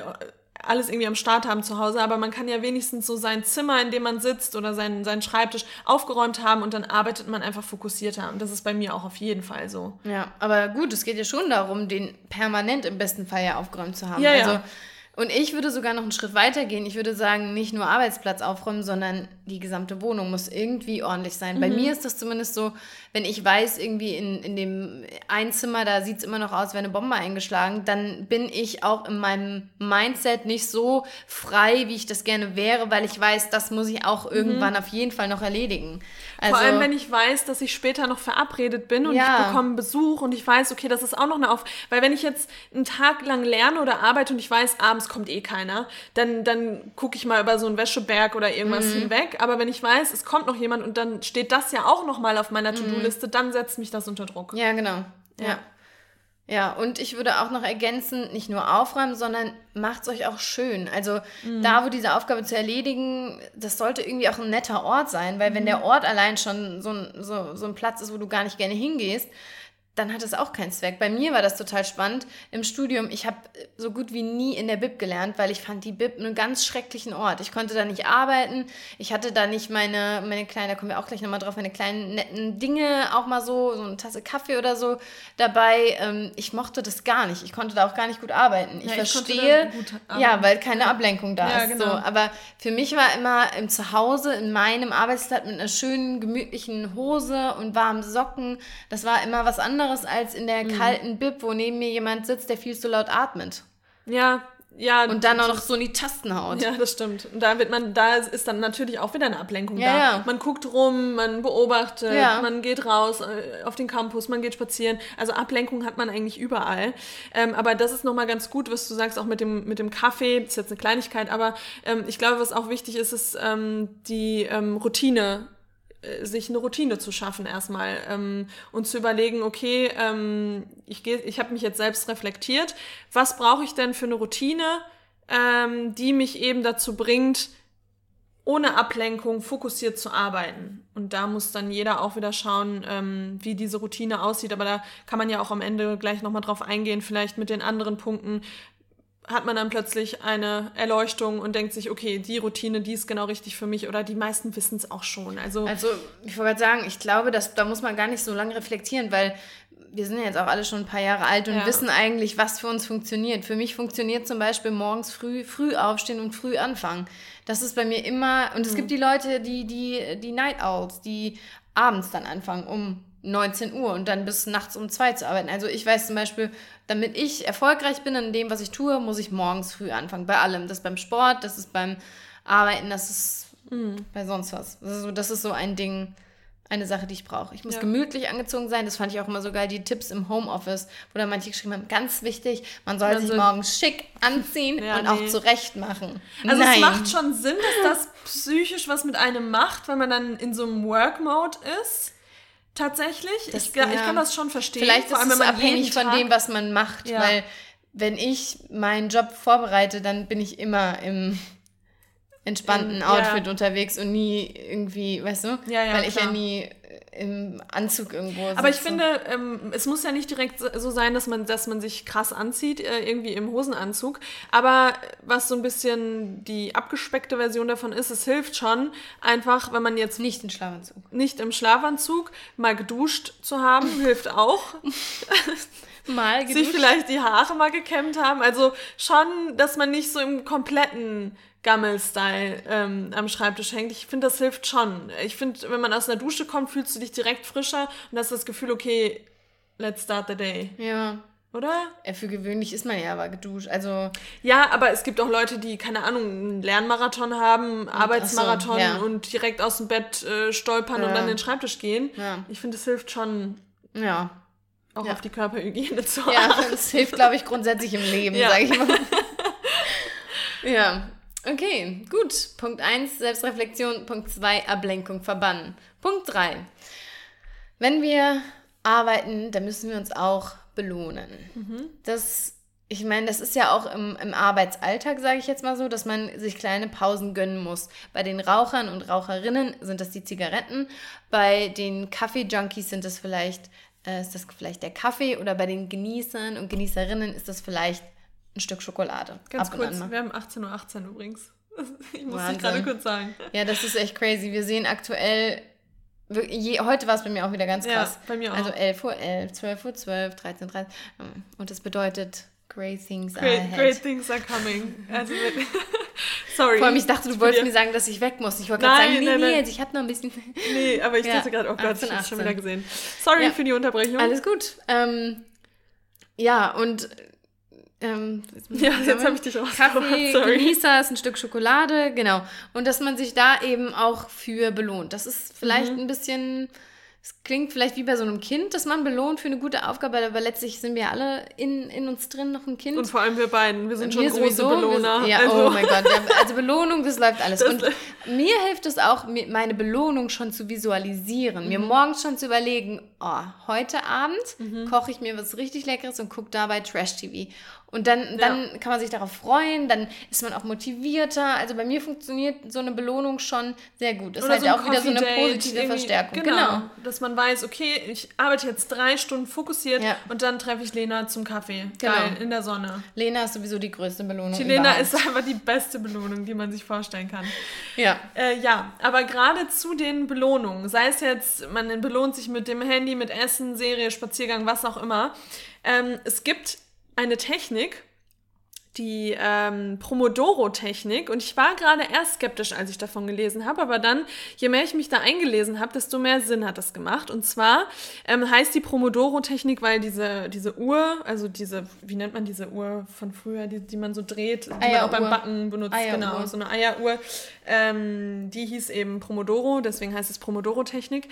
alles irgendwie am Start haben zu Hause, aber man kann ja wenigstens so sein Zimmer, in dem man sitzt oder seinen, seinen Schreibtisch aufgeräumt haben und dann arbeitet man einfach fokussierter. Und das ist bei mir auch auf jeden Fall so. Ja, aber gut, es geht ja schon darum, den permanent im besten Fall ja aufgeräumt zu haben. Ja, also, ja. Und ich würde sogar noch einen Schritt weiter gehen. Ich würde sagen, nicht nur Arbeitsplatz aufräumen, sondern die gesamte Wohnung muss irgendwie ordentlich sein. Mhm. Bei mir ist das zumindest so, wenn ich weiß, irgendwie in, in dem Einzimmer, da sieht es immer noch aus, wäre eine Bombe eingeschlagen, dann bin ich auch in meinem Mindset nicht so frei, wie ich das gerne wäre, weil ich weiß, das muss ich auch irgendwann mhm. auf jeden Fall noch erledigen. Also, Vor allem, wenn ich weiß, dass ich später noch verabredet bin und ja. ich bekomme Besuch und ich weiß, okay, das ist auch noch eine Auf... Weil wenn ich jetzt einen Tag lang lerne oder arbeite und ich weiß, abends kommt eh keiner, dann, dann gucke ich mal über so einen Wäscheberg oder irgendwas mhm. hinweg. Aber wenn ich weiß, es kommt noch jemand und dann steht das ja auch noch mal auf meiner mhm. To-Do-Liste, dann setzt mich das unter Druck. Ja, genau. ja. ja. Ja, und ich würde auch noch ergänzen, nicht nur aufräumen, sondern macht es euch auch schön. Also mhm. da, wo diese Aufgabe zu erledigen, das sollte irgendwie auch ein netter Ort sein, weil wenn mhm. der Ort allein schon so ein, so, so ein Platz ist, wo du gar nicht gerne hingehst, dann hat es auch keinen Zweck. Bei mir war das total spannend im Studium. Ich habe so gut wie nie in der Bib gelernt, weil ich fand die Bib einen ganz schrecklichen Ort. Ich konnte da nicht arbeiten. Ich hatte da nicht meine, meine kleinen, da kommen wir auch gleich nochmal drauf, meine kleinen netten Dinge, auch mal so, so eine Tasse Kaffee oder so dabei. Ähm, ich mochte das gar nicht. Ich konnte da auch gar nicht gut arbeiten. Ich ja, verstehe, ich ja, weil keine Ablenkung da ja, ist. Genau. So. Aber für mich war immer im Zuhause, in meinem Arbeitsplatz mit einer schönen, gemütlichen Hose und warmen Socken, das war immer was anderes anderes als in der mhm. kalten Bib, wo neben mir jemand sitzt, der viel zu laut atmet. Ja, ja. Und dann auch noch so in die Tasten haut. Ja, das stimmt. Und da wird man, da ist dann natürlich auch wieder eine Ablenkung ja, da. Ja. Man guckt rum, man beobachtet, ja. man geht raus äh, auf den Campus, man geht spazieren. Also Ablenkung hat man eigentlich überall. Ähm, aber das ist nochmal ganz gut, was du sagst, auch mit dem, mit dem Kaffee. Das ist jetzt eine Kleinigkeit, aber ähm, ich glaube, was auch wichtig ist, ist ähm, die ähm, Routine sich eine Routine zu schaffen erstmal ähm, und zu überlegen, okay, ähm, ich, ich habe mich jetzt selbst reflektiert, was brauche ich denn für eine Routine, ähm, die mich eben dazu bringt, ohne Ablenkung fokussiert zu arbeiten. Und da muss dann jeder auch wieder schauen, ähm, wie diese Routine aussieht. Aber da kann man ja auch am Ende gleich nochmal drauf eingehen, vielleicht mit den anderen Punkten, hat man dann plötzlich eine Erleuchtung und denkt sich, okay, die Routine, die ist genau richtig für mich oder die meisten wissen es auch schon. Also, also ich wollte sagen, ich glaube, dass, da muss man gar nicht so lange reflektieren, weil wir sind ja jetzt auch alle schon ein paar Jahre alt und ja. wissen eigentlich, was für uns funktioniert. Für mich funktioniert zum Beispiel morgens früh, früh aufstehen und früh anfangen. Das ist bei mir immer, und es mhm. gibt die Leute, die, die, die Night Owls, die abends dann anfangen um 19 Uhr und dann bis nachts um zwei zu arbeiten. Also ich weiß zum Beispiel, damit ich erfolgreich bin in dem, was ich tue, muss ich morgens früh anfangen. Bei allem. Das ist beim Sport, das ist beim Arbeiten, das ist mhm. bei sonst was. Das ist, so, das ist so ein Ding, eine Sache, die ich brauche. Ich muss ja. gemütlich angezogen sein. Das fand ich auch immer so geil, die Tipps im Homeoffice, wo da manche geschrieben haben, ganz wichtig, man soll man sich morgens schick anziehen ja, und nee. auch zurecht machen. Also Nein. es macht schon Sinn, dass das psychisch was mit einem macht, wenn man dann in so einem Work-Mode ist. Tatsächlich. Das, ich, ja. ich, kann das schon verstehen. Vielleicht Vor allem, ist es abhängig von dem, was man macht. Weil wenn ich meinen Job vorbereite, dann bin ich immer im entspannten Outfit ja. unterwegs und nie irgendwie, weißt du? Ja, ja, Weil ich ja nie im Anzug irgendwo. Aber ich finde, ähm, es muss ja nicht direkt so sein, dass man, dass man sich krass anzieht, äh, irgendwie im Hosenanzug. Aber was so ein bisschen die abgespeckte Version davon ist, es hilft schon einfach, wenn man jetzt... Nicht im Schlafanzug. Nicht im Schlafanzug, mal geduscht zu haben, hilft auch. mal geduscht. Sich vielleicht die Haare mal gekämmt haben. Also schon, dass man nicht so im kompletten Gammel-Style ähm, am Schreibtisch hängt. Ich finde, das hilft schon. Ich finde, wenn man aus einer Dusche kommt, fühlst du dich direkt frischer und hast das Gefühl, okay, let's start the day. Ja. Oder? Ja, für gewöhnlich ist man ja aber geduscht. Also ja, aber es gibt auch Leute, die, keine Ahnung, einen Lernmarathon haben, und, Arbeitsmarathon so, ja. und direkt aus dem Bett äh, stolpern ja. und an den Schreibtisch gehen. Ja. Ich finde, es hilft schon. Ja. Auch auf die Körperhygiene zu achten. Ja, es hilft, glaube ich, grundsätzlich im Leben, ja. sage ich mal. ja. Okay, gut. Punkt 1, Selbstreflexion. Punkt 2, Ablenkung verbannen. Punkt 3. Wenn wir arbeiten, dann müssen wir uns auch belohnen. Mhm. Das, ich meine, das ist ja auch im, im Arbeitsalltag, sage ich jetzt mal so, dass man sich kleine Pausen gönnen muss. Bei den Rauchern und Raucherinnen sind das die Zigaretten. Bei den Kaffee-Junkies sind das vielleicht, äh, ist das vielleicht der Kaffee oder bei den Genießern und Genießerinnen ist das vielleicht ein Stück Schokolade. Ganz kurz, wir haben 18.18 Uhr 18 übrigens. Ich muss es gerade kurz sagen. Ja, das ist echt crazy. Wir sehen aktuell, je, heute war es bei mir auch wieder ganz krass. Ja, bei mir auch. Also 11 Uhr 11, 12 Uhr 12, 13 Uhr 13. Und das bedeutet, great things great, are ahead. Great things are coming. Also, sorry. Vor allem, ich dachte, du wolltest mir sagen, dass ich weg muss. Ich wollte gerade sagen, nee, nein, nee, nein. ich habe noch ein bisschen... Nee, aber ich ja, dachte gerade, oh Gott, 18, ich habe schon wieder gesehen. Sorry ja. für die Unterbrechung. Alles gut. Ähm, ja, und ähm, ja, jetzt habe ich dich auch Kaffee, sorry. Ein Stück Schokolade, genau. Und dass man sich da eben auch für belohnt. Das ist vielleicht mhm. ein bisschen es klingt vielleicht wie bei so einem Kind, dass man belohnt für eine gute Aufgabe, aber letztlich sind wir alle in, in uns drin noch ein Kind. Und vor allem wir beiden, wir sind schon wir große sowieso, Belohner. Wir, ja, also. oh mein Gott, also Belohnung, das läuft alles. Das und mir hilft es auch, meine Belohnung schon zu visualisieren, mhm. mir morgens schon zu überlegen, oh, heute Abend mhm. koche ich mir was richtig Leckeres und gucke dabei Trash-TV. Und dann, dann ja. kann man sich darauf freuen, dann ist man auch motivierter. Also bei mir funktioniert so eine Belohnung schon sehr gut. Das ist halt so auch wieder so eine positive Verstärkung. Genau, genau, Dass man weiß, okay, ich arbeite jetzt drei Stunden fokussiert ja. und dann treffe ich Lena zum Kaffee. Genau. Geil, in der Sonne. Lena ist sowieso die größte Belohnung. Die Lena ist einfach die beste Belohnung, die man sich vorstellen kann. Ja. Äh, ja, aber gerade zu den Belohnungen, sei es jetzt, man belohnt sich mit dem Handy, mit Essen, Serie, Spaziergang, was auch immer. Ähm, es gibt eine Technik, die ähm, Promodoro-Technik. Und ich war gerade erst skeptisch, als ich davon gelesen habe, aber dann, je mehr ich mich da eingelesen habe, desto mehr Sinn hat das gemacht. Und zwar ähm, heißt die Promodoro-Technik, weil diese, diese Uhr, also diese, wie nennt man diese Uhr von früher, die, die man so dreht, die man auch beim Backen benutzt, Eieruhr. genau, so eine Eieruhr, ähm, die hieß eben Promodoro, deswegen heißt es Promodoro-Technik.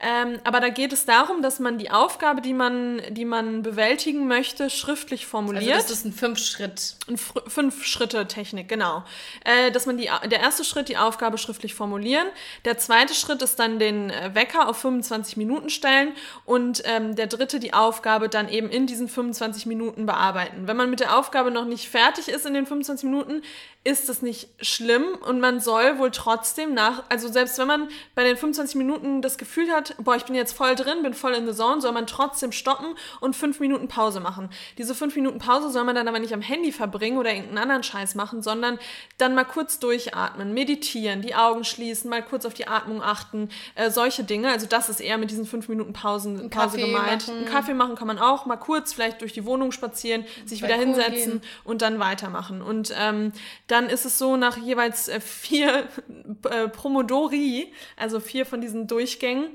Ähm, aber da geht es darum, dass man die Aufgabe, die man, die man bewältigen möchte, schriftlich formuliert. Also das ist ein Fünf-Schritt. Fünf-Schritte-Technik, genau. Äh, dass man die, der erste Schritt, die Aufgabe schriftlich formulieren. Der zweite Schritt ist dann den äh, Wecker auf 25 Minuten stellen. Und ähm, der dritte, die Aufgabe dann eben in diesen 25 Minuten bearbeiten. Wenn man mit der Aufgabe noch nicht fertig ist in den 25 Minuten, ist das nicht schlimm und man soll wohl trotzdem nach, also selbst wenn man bei den 25 Minuten das Gefühl hat, boah, ich bin jetzt voll drin, bin voll in the zone, soll man trotzdem stoppen und fünf Minuten Pause machen. Diese fünf Minuten Pause soll man dann aber nicht am Handy verbringen oder irgendeinen anderen Scheiß machen, sondern dann mal kurz durchatmen, meditieren, die Augen schließen, mal kurz auf die Atmung achten, äh, solche Dinge. Also das ist eher mit diesen fünf Minuten Pausen, Pause gemeint. Machen. Einen Kaffee machen kann man auch, mal kurz vielleicht durch die Wohnung spazieren, sich Bei wieder hinsetzen gehen. und dann weitermachen. Und ähm, dann ist es so, nach jeweils äh, vier äh, Promodori, also vier von diesen Durchgängen,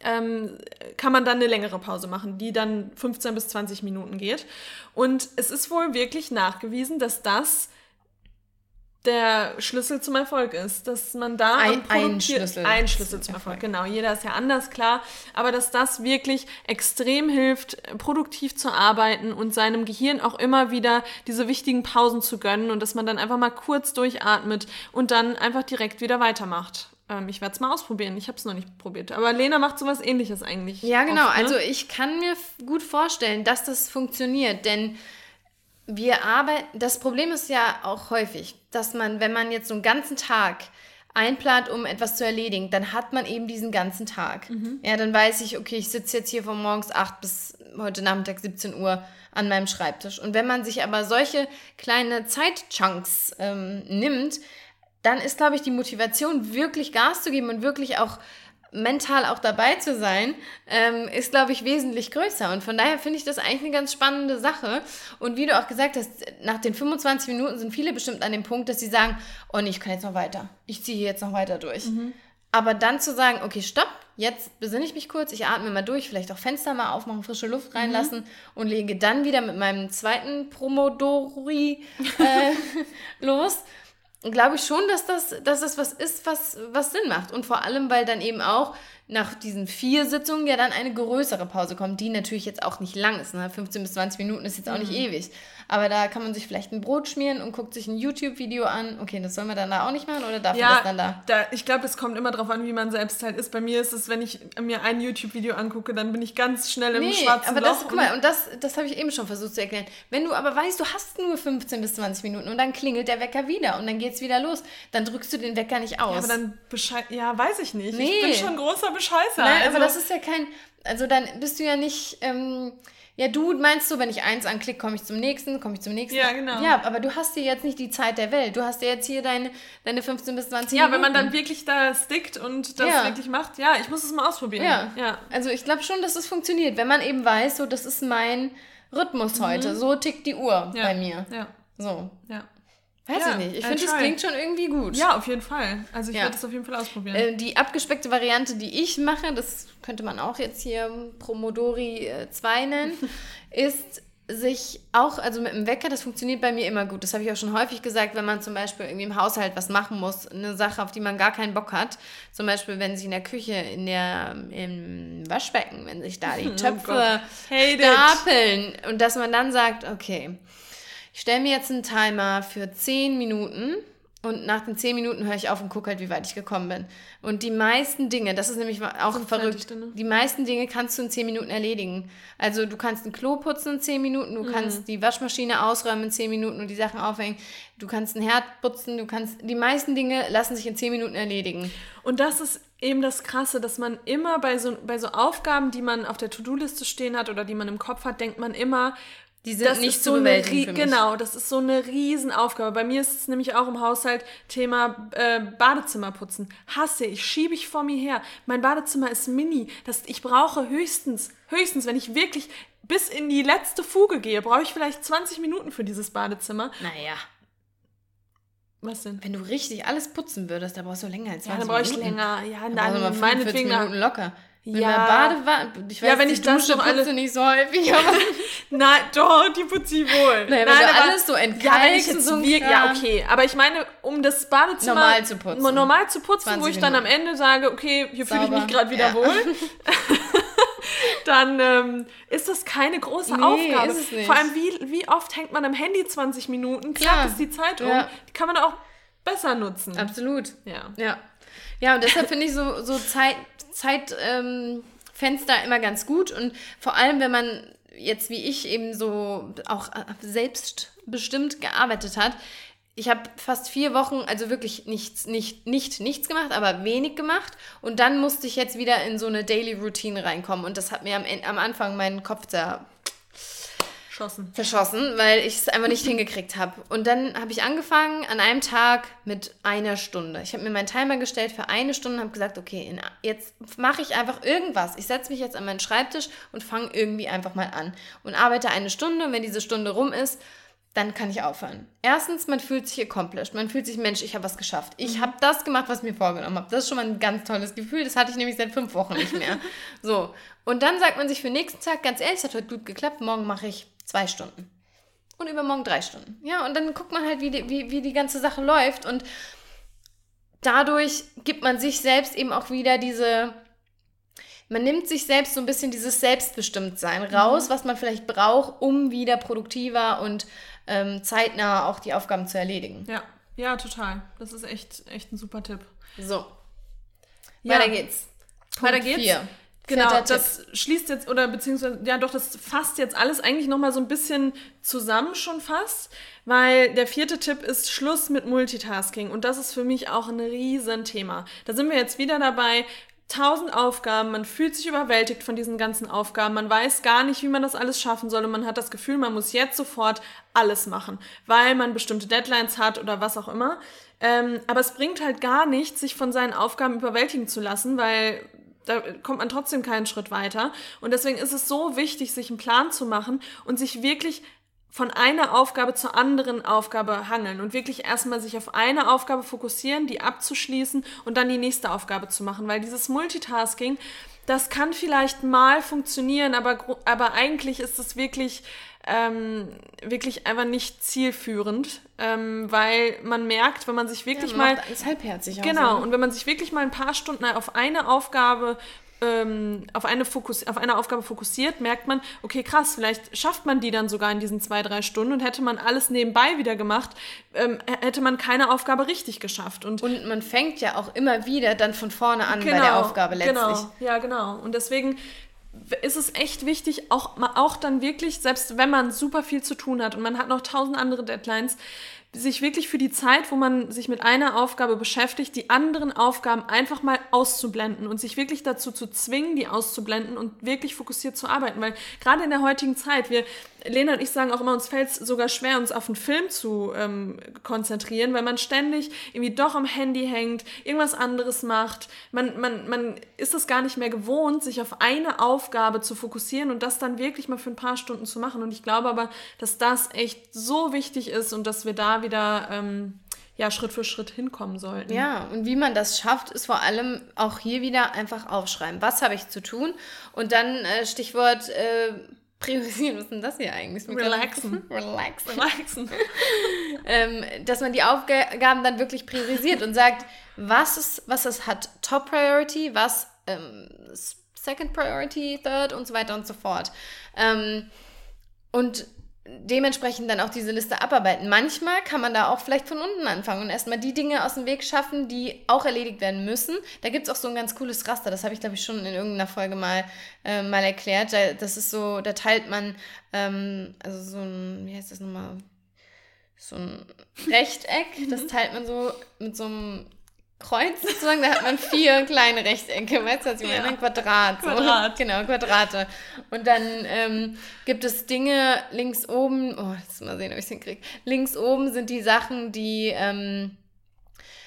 ähm, kann man dann eine längere Pause machen, die dann 15 bis 20 Minuten geht. Und es ist wohl wirklich nachgewiesen, dass das der Schlüssel zum Erfolg ist, dass man da ein, ein Schlüssel, ein Schlüssel zum Erfolg, genau. Jeder ist ja anders klar, aber dass das wirklich extrem hilft, produktiv zu arbeiten und seinem Gehirn auch immer wieder diese wichtigen Pausen zu gönnen und dass man dann einfach mal kurz durchatmet und dann einfach direkt wieder weitermacht. Ähm, ich werde es mal ausprobieren. Ich habe es noch nicht probiert. Aber Lena macht sowas ähnliches eigentlich. Ja, genau. Oft, ne? Also ich kann mir gut vorstellen, dass das funktioniert, denn wir arbeiten, das Problem ist ja auch häufig, dass man, wenn man jetzt so einen ganzen Tag einplant, um etwas zu erledigen, dann hat man eben diesen ganzen Tag. Mhm. Ja, dann weiß ich, okay, ich sitze jetzt hier von morgens 8 bis heute Nachmittag 17 Uhr an meinem Schreibtisch. Und wenn man sich aber solche kleine Zeitchunks ähm, nimmt, dann ist, glaube ich, die Motivation, wirklich Gas zu geben und wirklich auch mental auch dabei zu sein, ähm, ist, glaube ich, wesentlich größer. Und von daher finde ich das eigentlich eine ganz spannende Sache. Und wie du auch gesagt hast, nach den 25 Minuten sind viele bestimmt an dem Punkt, dass sie sagen, oh nee, ich kann jetzt noch weiter. Ich ziehe jetzt noch weiter durch. Mhm. Aber dann zu sagen, okay, stopp, jetzt besinne ich mich kurz, ich atme mal durch, vielleicht auch Fenster mal aufmachen, frische Luft mhm. reinlassen mhm. und lege dann wieder mit meinem zweiten Promodori äh, los glaube ich schon, dass das, dass das was ist, was, was Sinn macht. Und vor allem, weil dann eben auch nach diesen vier Sitzungen ja dann eine größere Pause kommt, die natürlich jetzt auch nicht lang ist. Ne? 15 bis 20 Minuten ist jetzt auch nicht mhm. ewig. Aber da kann man sich vielleicht ein Brot schmieren und guckt sich ein YouTube-Video an. Okay, das soll man dann da auch nicht machen oder darf ja, man das dann da? da ich glaube, es kommt immer darauf an, wie man selbst halt ist. Bei mir ist es, wenn ich mir ein YouTube-Video angucke, dann bin ich ganz schnell im nee, schwarzen aber Loch. Das, guck mal, und das, das habe ich eben schon versucht zu erklären. Wenn du aber weißt, du hast nur 15 bis 20 Minuten und dann klingelt der Wecker wieder und dann geht es wieder los, dann drückst du den Wecker nicht aus. Ja, aber dann Bescheid, ja, weiß ich nicht. Nee. Ich bin schon großer Bescheißer. Nein, also, aber das ist ja kein, also dann bist du ja nicht, ähm, ja, du meinst so, wenn ich eins anklicke, komme ich zum nächsten, komme ich zum nächsten. Ja, genau. Ja, aber du hast hier jetzt nicht die Zeit der Welt. Du hast ja jetzt hier deine, deine 15 bis 20 ja, Minuten. Ja, wenn man dann wirklich da stickt und das ja. wirklich macht, ja, ich muss es mal ausprobieren. Ja, ja. also ich glaube schon, dass es funktioniert, wenn man eben weiß, so, das ist mein Rhythmus mhm. heute. So tickt die Uhr bei mir. Ja. So. Ja. Weiß ja, ich nicht. Ich finde, das klingt schon irgendwie gut. Ja, auf jeden Fall. Also ich ja. werde das auf jeden Fall ausprobieren. Äh, die abgespeckte Variante, die ich mache, das könnte man auch jetzt hier Promodori 2 äh, nennen, ist sich auch, also mit dem Wecker, das funktioniert bei mir immer gut. Das habe ich auch schon häufig gesagt, wenn man zum Beispiel irgendwie im Haushalt was machen muss, eine Sache, auf die man gar keinen Bock hat. Zum Beispiel, wenn sich in der Küche, in der, im Waschbecken, wenn sich da die oh Töpfe oh stapeln und dass man dann sagt, okay, ich stelle mir jetzt einen Timer für 10 Minuten und nach den 10 Minuten höre ich auf und gucke halt, wie weit ich gekommen bin. Und die meisten Dinge, das ist nämlich auch Sind verrückt, die meisten Dinge kannst du in 10 Minuten erledigen. Also du kannst ein Klo putzen in 10 Minuten, du mhm. kannst die Waschmaschine ausräumen in 10 Minuten und die Sachen aufhängen. Du kannst einen Herd putzen, du kannst, die meisten Dinge lassen sich in 10 Minuten erledigen. Und das ist eben das Krasse, dass man immer bei so, bei so Aufgaben, die man auf der To-Do-Liste stehen hat oder die man im Kopf hat, denkt man immer, die sind das nicht zu so bewältigen Genau, das ist so eine Riesenaufgabe. Bei mir ist es nämlich auch im Haushalt Thema äh, Badezimmer putzen. Hasse ich, schiebe ich vor mir her. Mein Badezimmer ist mini. Das, ich brauche höchstens, höchstens, wenn ich wirklich bis in die letzte Fuge gehe, brauche ich vielleicht 20 Minuten für dieses Badezimmer. Naja. Was denn? Wenn du richtig alles putzen würdest, da brauchst du länger als 20 Minuten. Ja, dann brauche ich länger. Ja, nein, meinetwegen. Minuten locker. Mit ja. Badewanne. Ich weiß, ja, wenn ich Dusche das alle nicht so häufig, aber Nein, doch, die putze ich wohl. Naja, Nein, aber alles so entkalkt. Ja, so ja, okay. Aber ich meine, um das Badezimmer normal zu putzen, normal zu putzen wo ich dann am Ende sage, okay, hier fühle ich mich gerade wieder ja. wohl. dann ähm, ist das keine große Nee, Aufgabe. ist es nicht. Vor allem, wie, wie oft hängt man am Handy 20 Minuten? Klar. ist die Zeit um. Ja. Die kann man auch besser nutzen. Absolut. Ja. Ja. Ja, und deshalb finde ich so, so Zeit, Zeitfenster ähm, immer ganz gut. Und vor allem, wenn man jetzt wie ich eben so auch selbstbestimmt gearbeitet hat. Ich habe fast vier Wochen, also wirklich nichts, nicht, nicht nichts gemacht, aber wenig gemacht. Und dann musste ich jetzt wieder in so eine Daily Routine reinkommen. Und das hat mir am, am Anfang meinen Kopf da Schossen. verschossen, weil ich es einfach nicht hingekriegt habe. Und dann habe ich angefangen an einem Tag mit einer Stunde. Ich habe mir meinen Timer gestellt für eine Stunde und habe gesagt, okay, in, jetzt mache ich einfach irgendwas. Ich setze mich jetzt an meinen Schreibtisch und fange irgendwie einfach mal an und arbeite eine Stunde. Und wenn diese Stunde rum ist, dann kann ich aufhören. Erstens, man fühlt sich accomplished. Man fühlt sich, Mensch, ich habe was geschafft. Ich habe das gemacht, was ich mir vorgenommen habe. Das ist schon mal ein ganz tolles Gefühl. Das hatte ich nämlich seit fünf Wochen nicht mehr. so. Und dann sagt man sich für den nächsten Tag, ganz ehrlich, es hat heute gut geklappt. Morgen mache ich zwei Stunden. Und übermorgen drei Stunden. Ja, und dann guckt man halt, wie die, wie, wie die ganze Sache läuft. Und dadurch gibt man sich selbst eben auch wieder diese, man nimmt sich selbst so ein bisschen dieses Selbstbestimmtsein raus, was man vielleicht braucht, um wieder produktiver und ähm, zeitnah auch die Aufgaben zu erledigen. Ja, ja, total. Das ist echt, echt ein super Tipp. So. Ja. Weiter geht's. Weiter Punkt geht's. vier. Genau, Tipp. das schließt jetzt, oder beziehungsweise, ja doch, das fasst jetzt alles eigentlich nochmal so ein bisschen zusammen schon fast, weil der vierte Tipp ist Schluss mit Multitasking und das ist für mich auch ein Riesenthema. Da sind wir jetzt wieder dabei, tausend Aufgaben, man fühlt sich überwältigt von diesen ganzen Aufgaben, man weiß gar nicht, wie man das alles schaffen soll und man hat das Gefühl, man muss jetzt sofort alles machen, weil man bestimmte Deadlines hat oder was auch immer. Ähm, aber es bringt halt gar nichts, sich von seinen Aufgaben überwältigen zu lassen, weil da kommt man trotzdem keinen Schritt weiter. Und deswegen ist es so wichtig, sich einen Plan zu machen und sich wirklich von einer Aufgabe zur anderen Aufgabe hangeln und wirklich erstmal sich auf eine Aufgabe fokussieren, die abzuschließen und dann die nächste Aufgabe zu machen. Weil dieses Multitasking, das kann vielleicht mal funktionieren, aber, aber eigentlich ist es wirklich, ähm, wirklich einfach nicht zielführend, ähm, weil man merkt, wenn man sich wirklich Ja, man mal alles halbherzig. Genau, so, ne? und wenn man sich wirklich mal ein paar Stunden auf eine Aufgabe ähm, auf, eine Fokus auf eine Aufgabe fokussiert, merkt man, okay, krass, vielleicht schafft man die dann sogar in diesen zwei, drei Stunden und hätte man alles nebenbei wieder gemacht, ähm, hätte man keine Aufgabe richtig geschafft. Und Und man fängt ja auch immer wieder dann von vorne an bei der Aufgabe letztlich. Genau, ja, genau. Und deswegen ist es echt wichtig, auch, auch dann wirklich, selbst wenn man super viel zu tun hat und man hat noch tausend andere Deadlines, sich wirklich für die Zeit, wo man sich mit einer Aufgabe beschäftigt, die anderen Aufgaben einfach mal auszublenden und sich wirklich dazu zu zwingen, die auszublenden und wirklich fokussiert zu arbeiten. Weil gerade in der heutigen Zeit, wir, Lena und ich sagen auch immer, uns fällt es sogar schwer, uns auf einen Film zu ähm, konzentrieren, weil man ständig irgendwie doch am Handy hängt, irgendwas anderes macht. Man, man, man ist es gar nicht mehr gewohnt, sich auf eine Aufgabe zu fokussieren und das dann wirklich mal für ein paar Stunden zu machen. Und ich glaube aber, dass das echt so wichtig ist und dass wir da wieder ähm, ja, Schritt für Schritt hinkommen sollten. Ja, und wie man das schafft, ist vor allem auch hier wieder einfach aufschreiben. Was habe ich zu tun? Und dann äh, Stichwort äh, priorisieren. Was ist denn das hier eigentlich? Relaxen. Relaxen. Relaxen. ähm, dass man die Aufgaben dann wirklich priorisiert und sagt, was ist, was ist, hat Top Priority, was ähm, Second Priority, Third und so weiter und so fort. Ähm, und dementsprechend dann auch diese Liste abarbeiten. Manchmal kann man da auch vielleicht von unten anfangen und erstmal die Dinge aus dem Weg schaffen, die auch erledigt werden müssen. Da gibt es auch so ein ganz cooles Raster, das habe ich, glaube ich, schon in irgendeiner Folge mal, äh, mal erklärt. Da, das ist so, da teilt man, ähm, also so ein, wie heißt das nochmal? So ein Rechteck, das teilt man so mit so einem Kreuz sozusagen, da hat man vier kleine Rechtecke, weißt du, meine? Ja. Ein Quadrat. So. Quadrat. Genau, Quadrate. Und dann ähm, gibt es Dinge links oben, oh, jetzt mal sehen, ob ich es hinkriege. Links oben sind die Sachen, die ähm,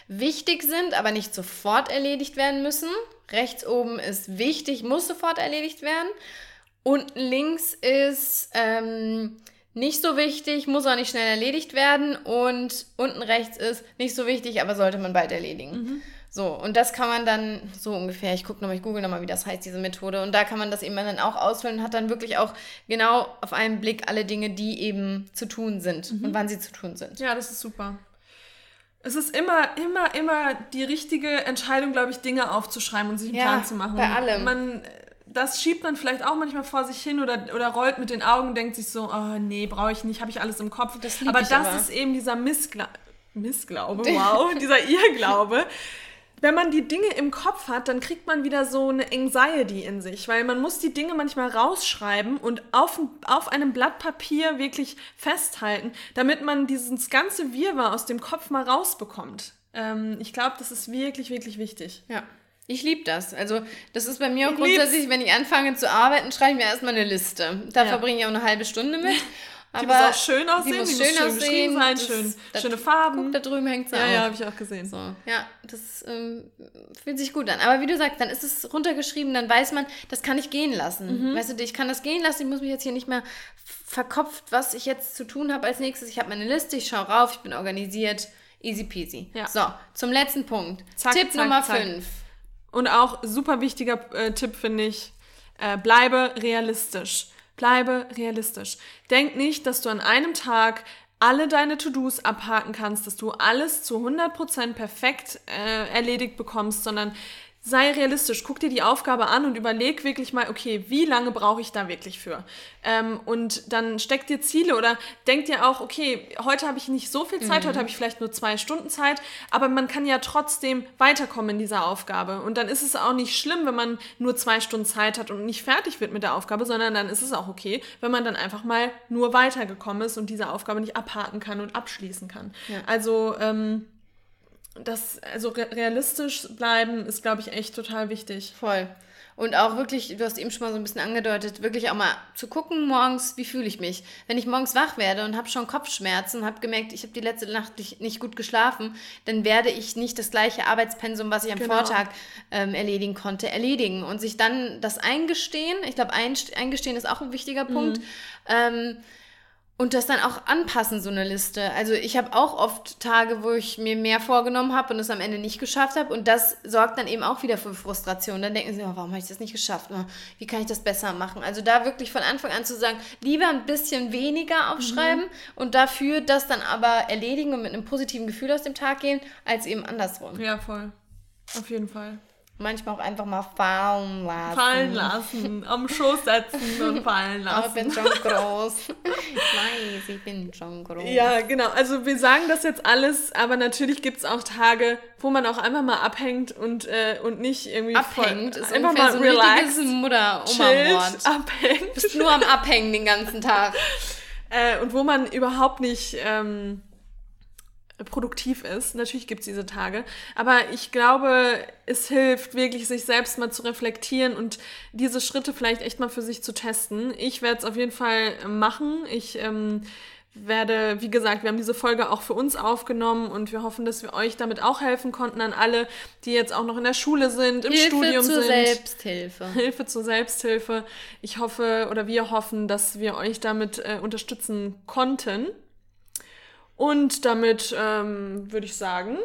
wichtig sind, aber nicht sofort erledigt werden müssen. Rechts oben ist wichtig, muss sofort erledigt werden. Unten links ist ähm, nicht so wichtig, muss auch nicht schnell erledigt werden. Und unten rechts ist nicht so wichtig, aber sollte man bald erledigen. So, und das kann man dann so ungefähr, ich gucke nochmal, ich google nochmal, wie das heißt, diese Methode. Und da kann man das eben dann auch ausfüllen und hat dann wirklich auch genau auf einen Blick alle Dinge, die eben zu tun sind und wann sie zu tun sind. Ja, das ist super. Es ist immer, immer, immer die richtige Entscheidung, glaube ich, Dinge aufzuschreiben und sich einen Ja, Plan zu machen. bei allem. Man, das schiebt man vielleicht auch manchmal vor sich hin oder, oder rollt mit den Augen und denkt sich so, oh nee, brauche ich nicht, habe ich alles im Kopf. Das aber das aber. ist eben dieser Missgla Missglaube, wow, dieser Irrglaube. Wenn man die Dinge im Kopf hat, dann kriegt man wieder so eine Anxiety in sich, weil man muss die Dinge manchmal rausschreiben und auf, auf einem Blatt Papier wirklich festhalten, damit man dieses ganze Wirrwarr aus dem Kopf mal rausbekommt. Ähm, ich glaube, das ist wirklich, wirklich wichtig. Ja. Ich liebe das. Also, das ist bei mir auch Ich grundsätzlich, wenn ich anfange zu arbeiten, schreibe ich mir erstmal eine Liste. Da Ja. verbringe ich auch eine halbe Stunde mit. Die muss auch schön aussehen, die muss die schön muss schön aussehen. sein, schön, das- schöne Farben. Guck, da drüben hängt sie Ja, auch. ja, habe ich auch gesehen. So, ja, das ähm, fühlt sich gut an. Aber wie du sagst, dann ist es runtergeschrieben, dann weiß man, das kann ich gehen lassen. Mhm. Weißt du, ich kann das gehen lassen, ich muss mich jetzt hier nicht mehr verkopft, was ich jetzt zu tun habe als nächstes. Ich habe meine Liste, ich schaue rauf, ich bin organisiert, easy peasy. Ja. So, zum letzten Punkt. Zack, Tipp zack, Nummer zack. 5. Und auch super wichtiger äh, Tipp finde ich, äh, bleibe realistisch. Bleibe realistisch. Denk nicht, dass du an einem Tag alle deine To-Dos abhaken kannst, dass du alles zu 100% perfekt äh, erledigt bekommst, sondern sei realistisch. Guck dir die Aufgabe an und überleg wirklich mal, okay, wie lange brauche ich da wirklich für? Ähm, und dann steck dir Ziele oder denk dir auch, okay, heute habe ich nicht so viel Zeit, heute habe ich vielleicht nur zwei Stunden Zeit, aber man kann ja trotzdem weiterkommen in dieser Aufgabe. Und dann ist es auch nicht schlimm, wenn man nur zwei Stunden Zeit hat und nicht fertig wird mit der Aufgabe, sondern dann ist es auch okay, wenn man dann einfach mal nur weitergekommen ist und diese Aufgabe nicht abhaken kann und abschließen kann. Ja. Also, ähm, das, also re realistisch bleiben ist, glaube ich, echt total wichtig. Voll. Und auch wirklich, du hast eben schon mal so ein bisschen angedeutet, wirklich auch mal zu gucken morgens, wie fühle ich mich. Wenn ich morgens wach werde und habe schon Kopfschmerzen, habe gemerkt, ich habe die letzte Nacht nicht, nicht gut geschlafen, dann werde ich nicht das gleiche Arbeitspensum, was ich am Genau. Vortag ähm, erledigen konnte, erledigen. Und sich dann das eingestehen, ich glaube, eingestehen ist auch ein wichtiger Punkt, ähm, und das dann auch anpassen, so eine Liste. Also ich habe auch oft Tage, wo ich mir mehr vorgenommen habe und es am Ende nicht geschafft habe. Und das sorgt dann eben auch wieder für Frustration. Dann denken sie, oh, warum habe ich das nicht geschafft? Oh, Wie kann ich das besser machen? Also da wirklich von Anfang an zu sagen, lieber ein bisschen weniger aufschreiben und dafür das dann aber erledigen und mit einem positiven Gefühl aus dem Tag gehen, als eben andersrum. Ja, voll. Auf jeden Fall. Manchmal auch einfach mal fallen lassen. Fallen lassen, am Schoß setzen und fallen Aber ich bin lassen. schon groß. Ich weiß, ich bin schon groß. Ja, genau. Also wir sagen das jetzt alles, aber natürlich gibt es auch Tage, wo man auch einfach mal abhängt und, äh, und nicht irgendwie abhängt. voll, Ist einfach mal so ein relaxed, richtiges Mutter-Oma-Wort. chillt, abhängt. Bist nur am Abhängen den ganzen Tag. äh, und wo man überhaupt nicht ähm, produktiv ist. Natürlich gibt es diese Tage. Aber ich glaube, es hilft wirklich, sich selbst mal zu reflektieren und diese Schritte vielleicht echt mal für sich zu testen. Ich werde es auf jeden Fall machen. Ich ähm, werde, wie gesagt, wir haben diese Folge auch für uns aufgenommen und wir hoffen, dass wir euch damit auch helfen konnten an alle, die jetzt auch noch in der Schule sind, im Hilfe Studium zur sind. Selbsthilfe. Hilfe zur Selbsthilfe. Ich hoffe oder wir hoffen, dass wir euch damit äh, unterstützen konnten. Und damit ähm, würde ich sagen,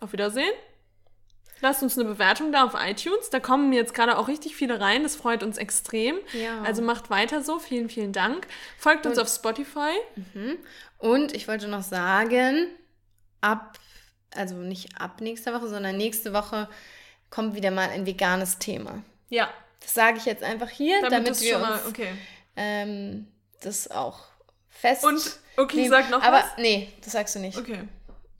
auf Wiedersehen. Lasst uns eine Bewertung da auf iTunes. Da kommen jetzt gerade auch richtig viele rein. Das freut uns extrem. Ja. Also macht weiter so. Vielen, vielen Dank. Folgt uns Und- auf Spotify. Und ich wollte noch sagen, ab, also nicht ab nächster Woche, sondern nächste Woche kommt wieder mal ein veganes Thema. Ja, Das sage ich jetzt einfach hier, damit, damit, wir schon mal. uns Okay. ähm, das auch fest. Und, okay, sag noch Aber was. nee, das sagst du nicht. Okay.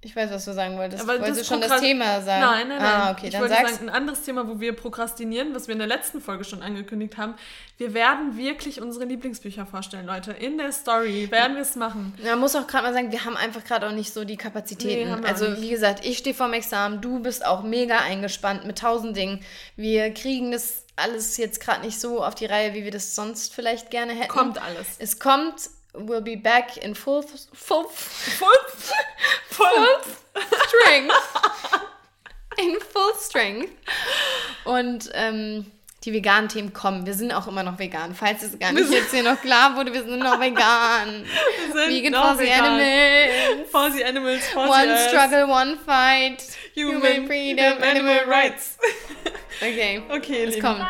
Ich weiß, was du sagen wolltest. Aber Wolltest du schon das Thema sagen? Nein, nein, nein. Ah, okay, ich dann wollte sag's. sagen, ein anderes Thema, wo wir prokrastinieren, was wir in der letzten Folge schon angekündigt haben. Wir werden wirklich unsere Lieblingsbücher vorstellen, Leute. In der Story werden wir es machen. Man muss auch gerade mal sagen, wir haben einfach gerade auch nicht so die Kapazitäten. Nee, also wie gesagt, ich stehe vorm Examen, du bist auch mega eingespannt mit tausend Dingen. Wir kriegen das alles jetzt gerade nicht so auf die Reihe, wie wir das sonst vielleicht gerne hätten. Kommt alles. Es kommt, we'll be back in full, full Voll, voll. strength. in full strength. Und ähm, die veganen Themen kommen. Wir sind auch immer noch vegan. Falls es gar nicht jetzt hier noch klar wurde, wir sind noch vegan. Wir sind Vegan noch for the vegan. animals. For the animals, for the One earth. struggle, one fight. Human, freedom, animal rights. Okay, Okay, es kommt.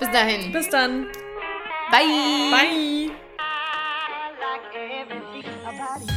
Bis dahin. Bis dann. Bye. Bye. I